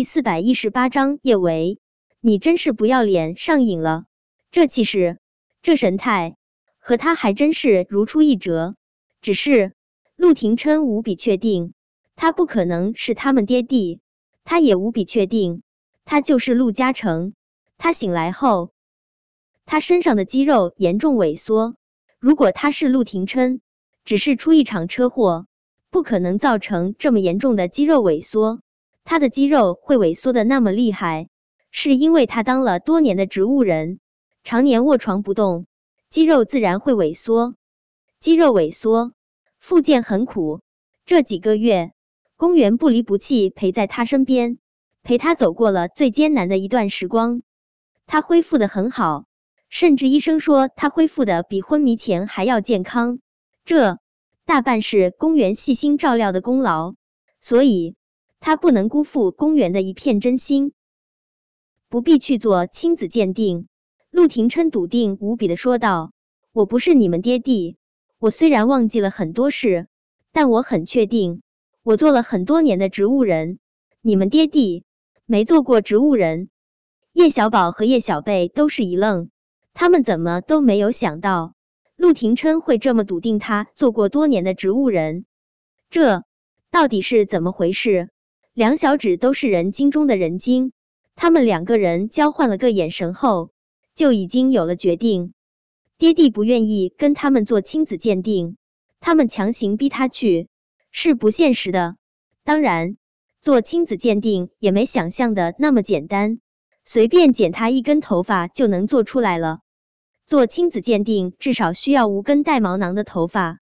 第四百一十八章叶维，你真是不要脸，上瘾了。这气势，这神态，和他还真是如出一辙。只是陆廷琛无比确定，他不可能是他们爹地。他也无比确定，他就是陆嘉诚。他醒来后，他身上的肌肉严重萎缩。如果他是陆廷琛，只是出一场车祸，不可能造成这么严重的肌肉萎缩。他的肌肉会萎缩的那么厉害，是因为他当了多年的植物人，常年卧床不动，肌肉自然会萎缩。肌肉萎缩，复健很苦。这几个月，公园不离不弃陪在他身边，陪他走过了最艰难的一段时光。他恢复的很好，甚至医生说他恢复的比昏迷前还要健康。这大半是公园细心照料的功劳，所以。他不能辜负公园的一片真心，不必去做亲子鉴定。陆廷琛笃定无比的说道：“我不是你们爹地，我虽然忘记了很多事，但我很确定，我做了很多年的植物人。你们爹地没做过植物人。”叶小宝和叶小贝都是一愣，他们怎么都没有想到陆廷琛会这么笃定他做过多年的植物人，这到底是怎么回事？两小指都是人精中的人精，他们两个人交换了个眼神后，就已经有了决定。爹地不愿意跟他们做亲子鉴定，他们强行逼他去是不现实的。当然，做亲子鉴定也没想象的那么简单，随便剪他一根头发就能做出来了。做亲子鉴定至少需要无根带毛囊的头发。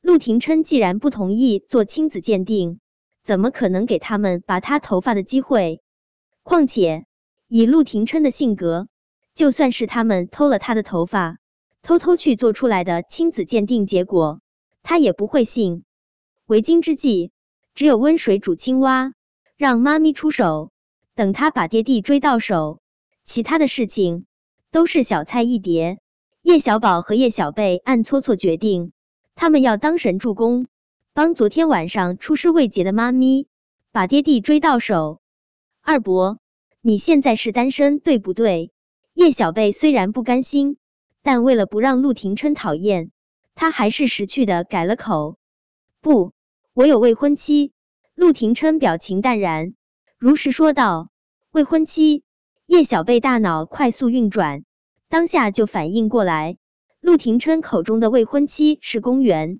陆廷琛既然不同意做亲子鉴定。怎么可能给他们拔他头发的机会？况且以陆廷琛的性格，就算是他们偷了他的头发，偷偷去做出来的亲子鉴定结果，他也不会信。为今之计，只有温水煮青蛙，让妈咪出手，等他把爹地追到手，其他的事情都是小菜一碟。叶小宝和叶小贝暗搓搓决定，他们要当神助攻。帮昨天晚上出师未捷的妈咪把爹地追到手。二伯，你现在是单身对不对？叶小贝虽然不甘心，但为了不让陆廷琛讨厌，他还是识趣的改了口。不，我有未婚妻。陆廷琛表情淡然，如实说道。未婚妻？叶小贝大脑快速运转，当下就反应过来，陆廷琛口中的未婚妻是公园。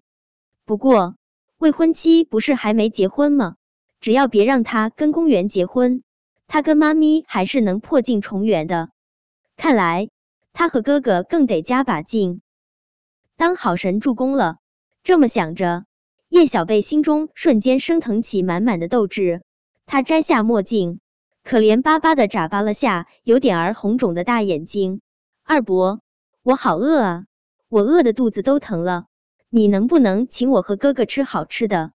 不过。未婚妻不是还没结婚吗？只要别让他跟公园结婚，他跟妈咪还是能破镜重圆的。看来他和哥哥更得加把劲，当好神助攻了。这么想着，叶小贝心中瞬间升腾起满满的斗志。他摘下墨镜，可怜巴巴的眨巴了下有点儿红肿的大眼睛。二伯，我好饿啊，我饿的肚子都疼了。你能不能请我和哥哥吃好吃的？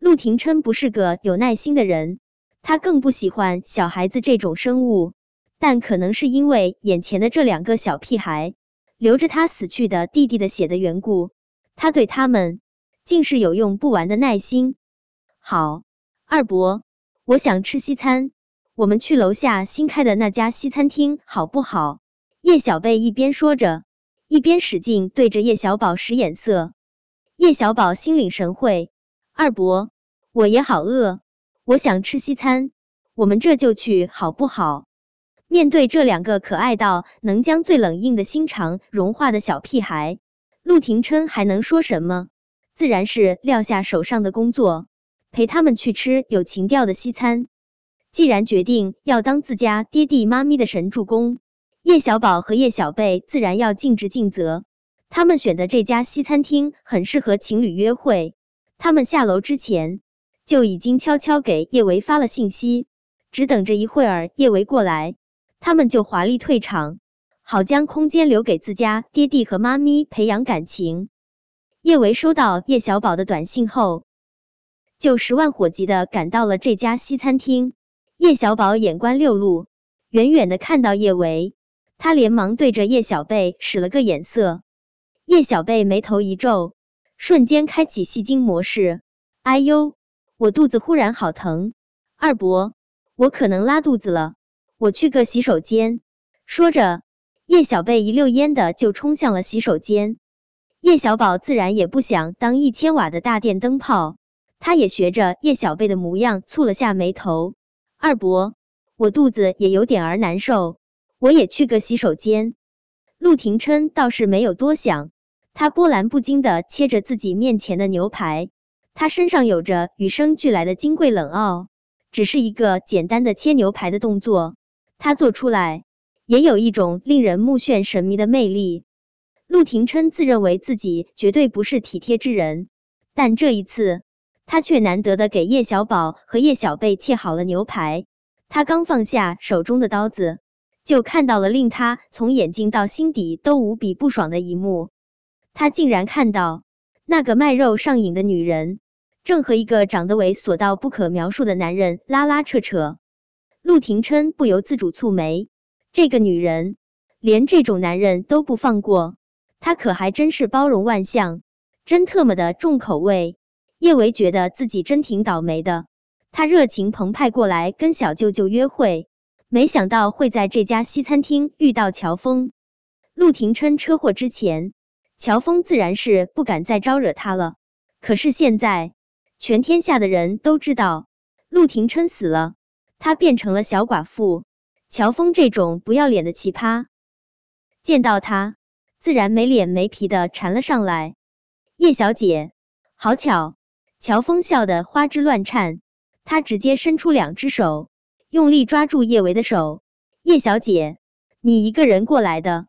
陆廷琛不是个有耐心的人，他更不喜欢小孩子这种生物。但可能是因为眼前的这两个小屁孩流着他死去的弟弟的血的缘故，他对他们竟是有用不完的耐心。好，二伯，我想吃西餐，我们去楼下新开的那家西餐厅好不好？叶小贝一边说着，一边使劲对着叶小宝使眼色。叶小宝心领神会，二伯，我也好饿，我想吃西餐，我们这就去好不好？面对这两个可爱到能将最冷硬的心肠融化的小屁孩，陆廷琛还能说什么？自然是撂下手上的工作，陪他们去吃有情调的西餐。既然决定要当自家爹地妈咪的神助攻，叶小宝和叶小贝自然要尽职尽责。他们选的这家西餐厅很适合情侣约会。他们下楼之前就已经悄悄给叶维发了信息，只等着一会儿叶维过来，他们就华丽退场，好将空间留给自家爹地和妈咪培养感情。叶维收到叶小宝的短信后，就十万火急的赶到了这家西餐厅。叶小宝眼观六路，远远的看到叶维，他连忙对着叶小贝使了个眼色。叶小贝眉头一皱，瞬间开启戏精模式。哎呦，我肚子忽然好疼！二伯，我可能拉肚子了，我去个洗手间。说着，叶小贝一溜烟的就冲向了洗手间。叶小宝自然也不想当一千瓦的大电灯泡，他也学着叶小贝的模样蹙了下眉头。二伯，我肚子也有点儿难受，我也去个洗手间。陆廷琛倒是没有多想，他波澜不惊的切着自己面前的牛排，他身上有着与生俱来的金贵冷傲，只是一个简单的切牛排的动作，他做出来。也有一种令人目眩神迷的魅力。陆廷琛自认为自己绝对不是体贴之人，但这一次他却难得的给叶小宝和叶小贝切好了牛排。他刚放下手中的刀子，就看到了令他从眼睛到心底都无比不爽的一幕。他竟然看到那个卖肉上瘾的女人，正和一个长得猥琐到不可描述的男人拉拉扯扯。陆廷琛不由自主蹙眉。这个女人连这种男人都不放过，她可还真是包容万象，真特么的重口味。叶维觉得自己真挺倒霉的，他热情澎湃过来跟小舅舅约会，没想到会在这家西餐厅遇到乔峰。陆廷琛车祸之前，乔峰自然是不敢再招惹他了。可是现在，全天下的人都知道陆廷琛死了，他变成了小寡妇。乔峰这种不要脸的奇葩，见到他自然没脸没皮的缠了上来。叶小姐，好巧！乔峰笑得花枝乱颤，他直接伸出两只手，用力抓住叶维的手。叶小姐，你一个人过来的？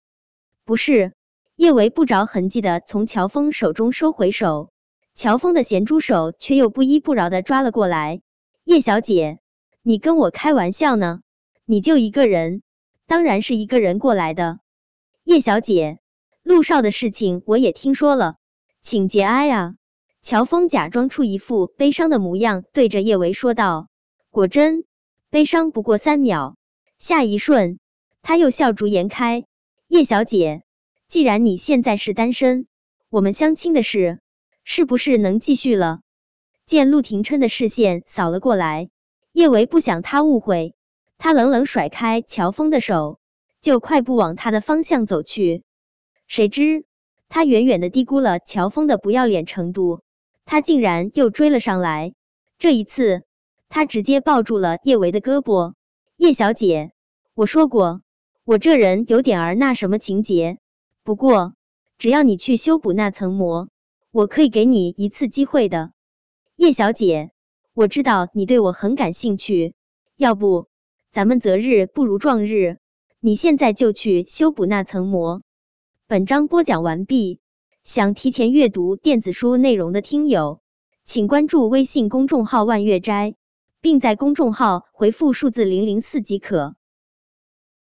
不是。叶维不着痕迹的从乔峰手中收回手，乔峰的咸猪手却又不依不饶的抓了过来。叶小姐，你跟我开玩笑呢？你就一个人，当然是一个人过来的。叶小姐，陆少的事情我也听说了，请节哀啊。乔峰假装出一副悲伤的模样，对着叶维说道。果真，悲伤不过三秒，下一瞬他又笑逐颜开。叶小姐，既然你现在是单身，我们相亲的事是不是能继续了？见陆廷琛的视线扫了过来，叶维不想他误会。他冷冷甩开乔峰的手，就快步往他的方向走去。谁知他远远的低估了乔峰的不要脸程度，他竟然又追了上来。这一次，他直接抱住了叶维的胳膊。叶小姐，我说过，我这人有点儿那什么情节。不过，只要你去修补那层膜，我可以给你一次机会的。叶小姐，我知道你对我很感兴趣，要不？咱们择日不如撞日，你现在就去修补那层膜。本章播讲完毕，想提前阅读电子书内容的听友，请关注微信公众号万月斋，并在公众号回复数字零零四即可。